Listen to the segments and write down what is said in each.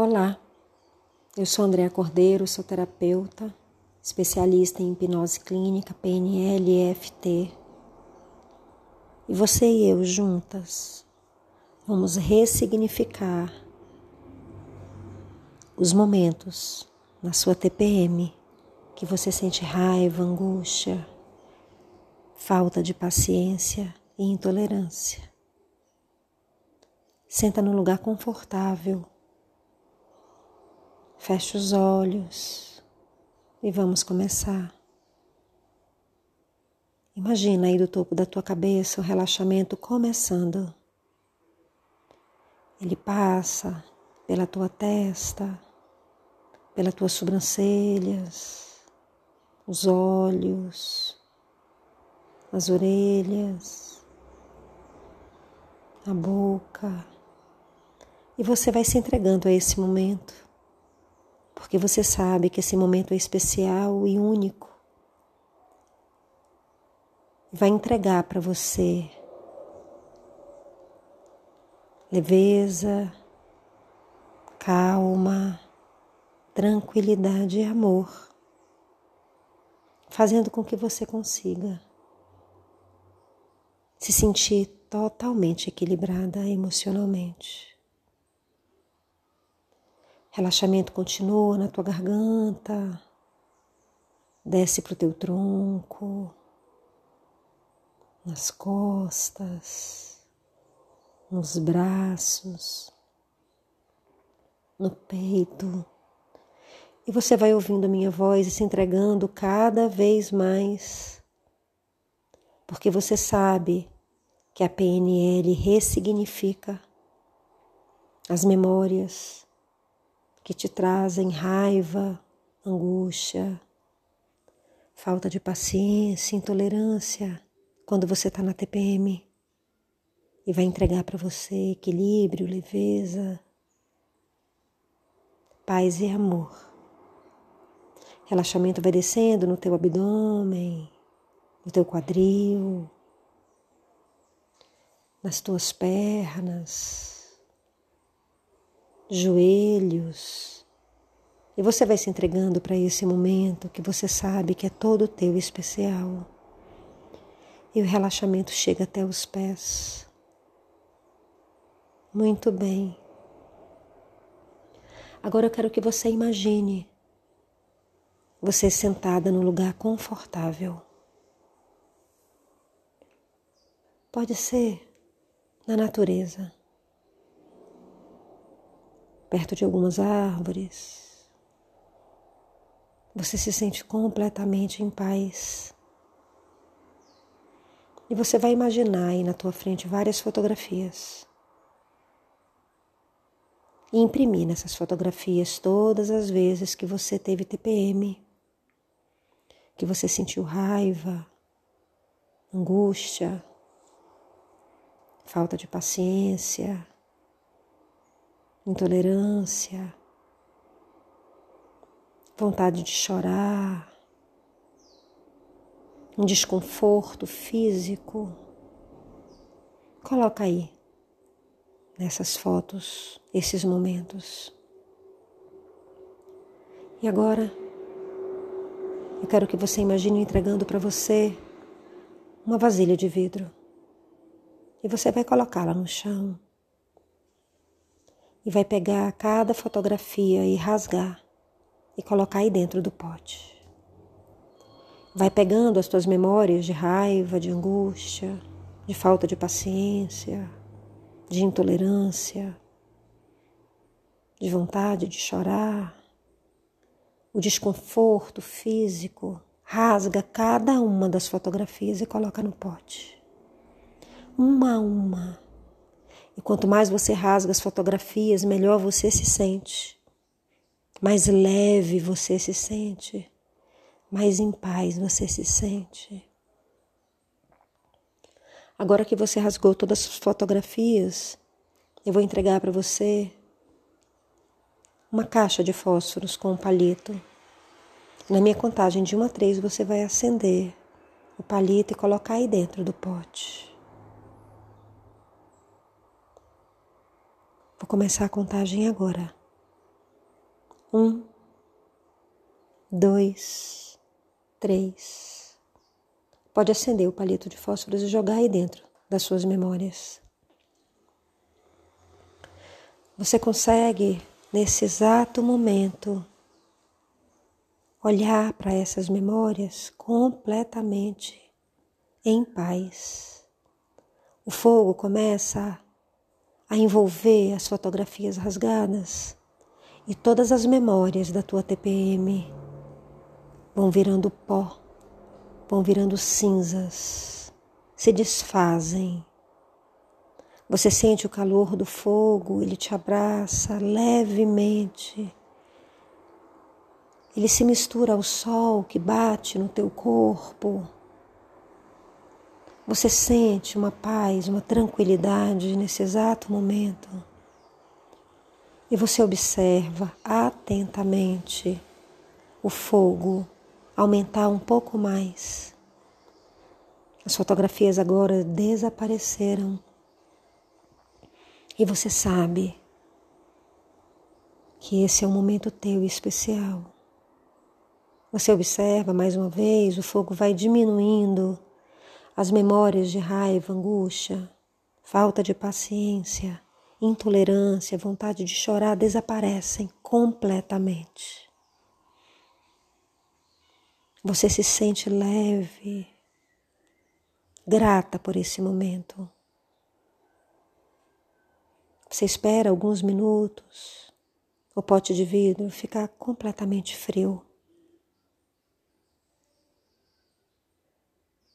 Olá, eu sou Andréa Cordeiro, sou terapeuta, especialista em hipnose clínica, PNL e EFT. E você e eu juntas vamos ressignificar os momentos na sua TPM que você sente raiva, angústia, falta de paciência e intolerância. Senta num lugar confortável Feche os olhos e vamos começar. Imagina aí do topo da tua cabeça o relaxamento começando. Ele passa pela tua testa, pelas tuas sobrancelhas, os olhos, as orelhas, a boca. E você vai se entregando a esse momento porque você sabe que esse momento é especial e único. Vai entregar para você leveza, calma, tranquilidade e amor, fazendo com que você consiga se sentir totalmente equilibrada emocionalmente. Relaxamento continua na tua garganta, desce para o teu tronco, nas costas, nos braços, no peito. E você vai ouvindo a minha voz e se entregando cada vez mais, porque você sabe que a PNL ressignifica as memórias que te trazem raiva, angústia, falta de paciência, intolerância, quando você está na TPM e vai entregar para você equilíbrio, leveza, paz e amor. Relaxamento vai descendo no teu abdômen, no teu quadril, nas tuas pernas, joelhos. E você vai se entregando para esse momento que você sabe que é todo teu especial. E o relaxamento chega até os pés. Muito bem. Agora eu quero que você imagine você sentada num lugar confortável. Pode ser na natureza perto de algumas árvores. Você se sente completamente em paz. E você vai imaginar aí na tua frente várias fotografias. E imprimir nessas fotografias todas as vezes que você teve TPM, que você sentiu raiva, angústia, falta de paciência, intolerância, vontade de chorar, um desconforto físico. Coloca aí nessas fotos esses momentos. E agora eu quero que você imagine entregando para você uma vasilha de vidro. E você vai colocá-la no chão e vai pegar cada fotografia e rasgar e colocar aí dentro do pote. Vai pegando as tuas memórias de raiva, de angústia, de falta de paciência, de intolerância, de vontade de chorar, o desconforto físico, rasga cada uma das fotografias e coloca no pote. Uma a uma e quanto mais você rasga as fotografias, melhor você se sente. Mais leve você se sente. Mais em paz você se sente. Agora que você rasgou todas as fotografias, eu vou entregar para você uma caixa de fósforos com um palito. Na minha contagem de 1 a 3, você vai acender o palito e colocar aí dentro do pote. Vou começar a contagem agora. Um, dois, três. Pode acender o palito de fósforos e jogar aí dentro das suas memórias. Você consegue, nesse exato momento, olhar para essas memórias completamente em paz. O fogo começa a envolver as fotografias rasgadas e todas as memórias da tua TPM vão virando pó, vão virando cinzas, se desfazem. Você sente o calor do fogo, ele te abraça levemente. Ele se mistura ao sol que bate no teu corpo. Você sente uma paz, uma tranquilidade nesse exato momento. E você observa atentamente o fogo aumentar um pouco mais. As fotografias agora desapareceram. E você sabe que esse é um momento teu especial. Você observa mais uma vez, o fogo vai diminuindo as memórias de raiva, angústia, falta de paciência, intolerância, vontade de chorar desaparecem completamente. Você se sente leve, grata por esse momento. Você espera alguns minutos, o pote de vidro ficar completamente frio.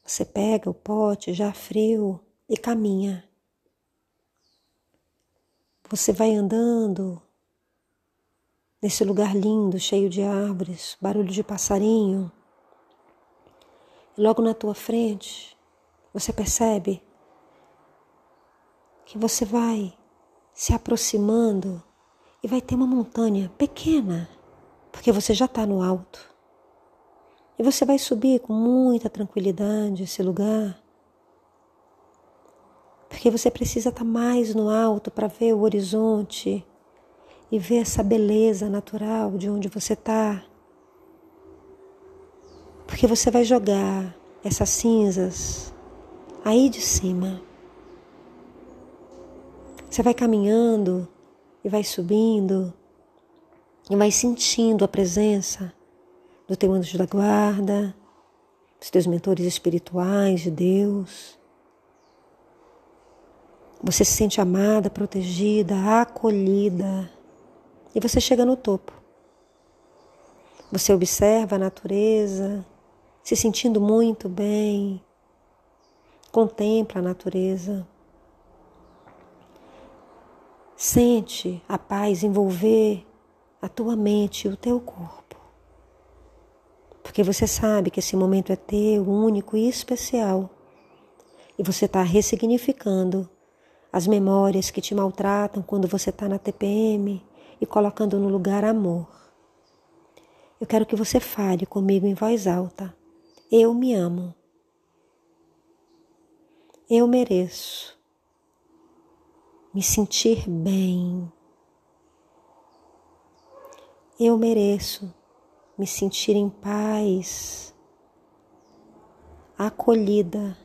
Você pega o pote já frio e caminha. Você vai andando nesse lugar lindo, cheio de árvores, barulho de passarinho. E logo na tua frente, você percebe que você vai se aproximando e vai ter uma montanha pequena, porque você já está no alto. E você vai subir com muita tranquilidade esse lugar. Porque você precisa estar mais no alto para ver o horizonte e ver essa beleza natural de onde você está. Porque você vai jogar essas cinzas aí de cima. Você vai caminhando e vai subindo e vai sentindo a presença do teu anjo da guarda, dos teus mentores espirituais, de Deus. Você se sente amada, protegida, acolhida. E você chega no topo. Você observa a natureza, se sentindo muito bem. Contempla a natureza. Sente a paz envolver a tua mente e o teu corpo porque você sabe que esse momento é teu, único e especial. E você está ressignificando as memórias que te maltratam quando você está na TPM e colocando no lugar amor. Eu quero que você fale comigo em voz alta. Eu me amo. Eu mereço me sentir bem. Eu mereço me sentir em paz, acolhida,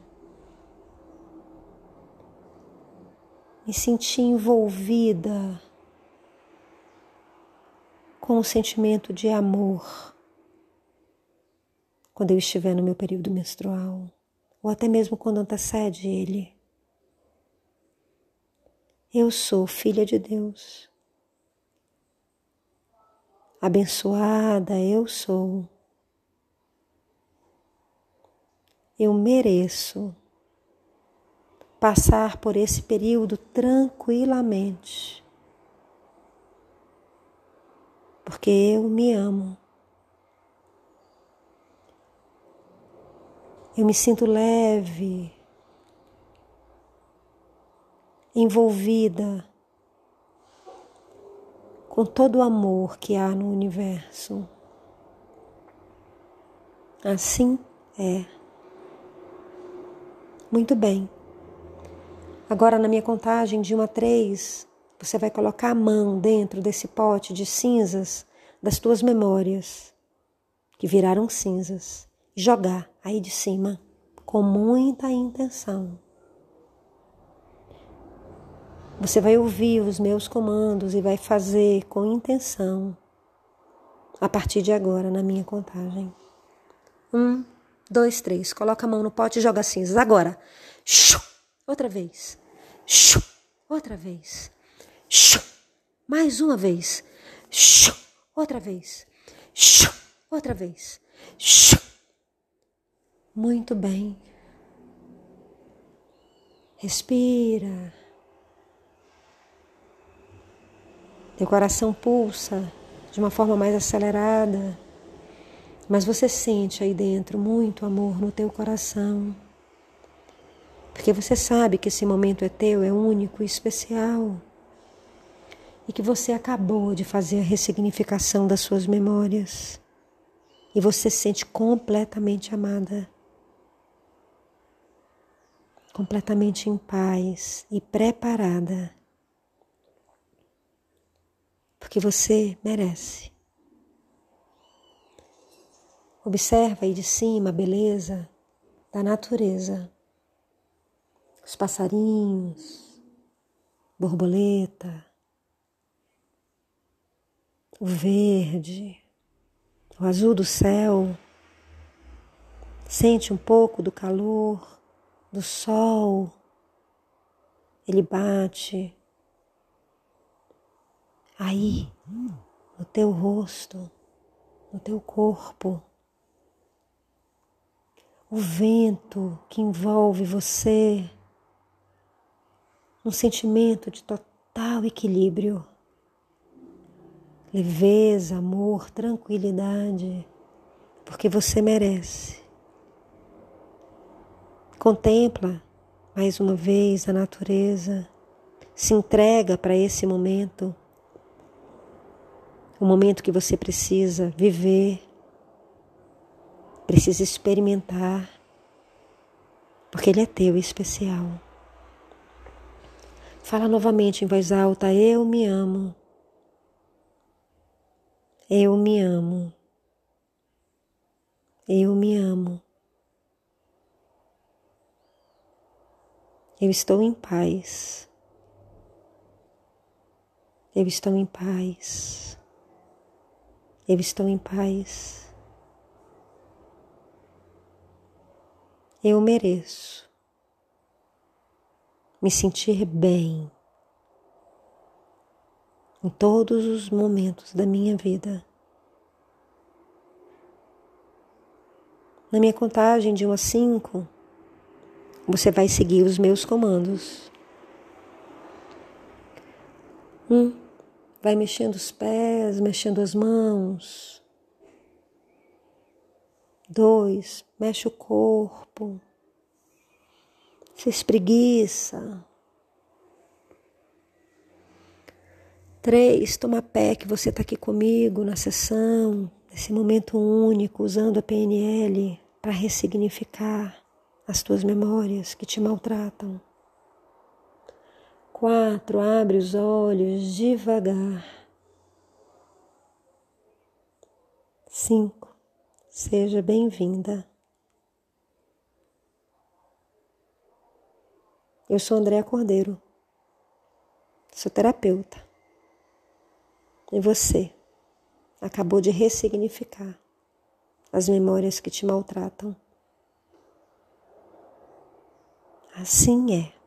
me sentir envolvida com o sentimento de amor quando eu estiver no meu período menstrual, ou até mesmo quando antecede ele. Eu sou filha de Deus abençoada eu sou. Eu mereço passar por esse período tranquilamente, porque eu me amo. Eu me sinto leve, envolvida com todo o amor que há no universo. Assim é. Muito bem. Agora, na minha contagem de 1 a 3, você vai colocar a mão dentro desse pote de cinzas das tuas memórias que viraram cinzas e jogar aí de cima com muita intenção. Você vai ouvir os meus comandos e vai fazer com intenção a partir de agora na minha contagem. Um, dois, três. Coloca a mão no pote e joga cinzas. Agora. Outra vez. Outra vez. Mais uma vez. Outra vez. Outra vez. Muito bem. Respira. Teu coração pulsa de uma forma mais acelerada, mas você sente aí dentro muito amor no teu coração. Porque você sabe que esse momento é teu, é único e especial. E que você acabou de fazer a ressignificação das suas memórias. E você se sente completamente amada. Completamente em paz e preparada porque você merece. Observa aí de cima a beleza da natureza, os passarinhos, borboleta, o verde, o azul do céu. Sente um pouco do calor do sol. Ele bate aí, no teu rosto, no teu corpo. O vento que envolve você, um sentimento de total equilíbrio, leveza, amor, tranquilidade, porque você merece. Contempla mais uma vez a natureza, se entrega para esse momento o momento que você precisa viver, precisa experimentar, porque ele é teu e especial. Fala novamente em voz alta: Eu me amo. Eu me amo. Eu me amo. Eu estou em paz. Eu estou em paz. Eu estou em paz. Eu mereço me sentir bem em todos os momentos da minha vida. Na minha contagem de 1 a 5, você vai seguir os meus comandos. Um, Vai mexendo os pés, mexendo as mãos. Dois, mexe o corpo. Se espreguiça. Três, toma pé que você está aqui comigo na sessão, nesse momento único, usando a PNL para ressignificar as tuas memórias que te maltratam. Quatro, abre os olhos devagar. Cinco, seja bem-vinda. Eu sou Andréa Cordeiro, sou terapeuta. E você acabou de ressignificar as memórias que te maltratam. Assim é.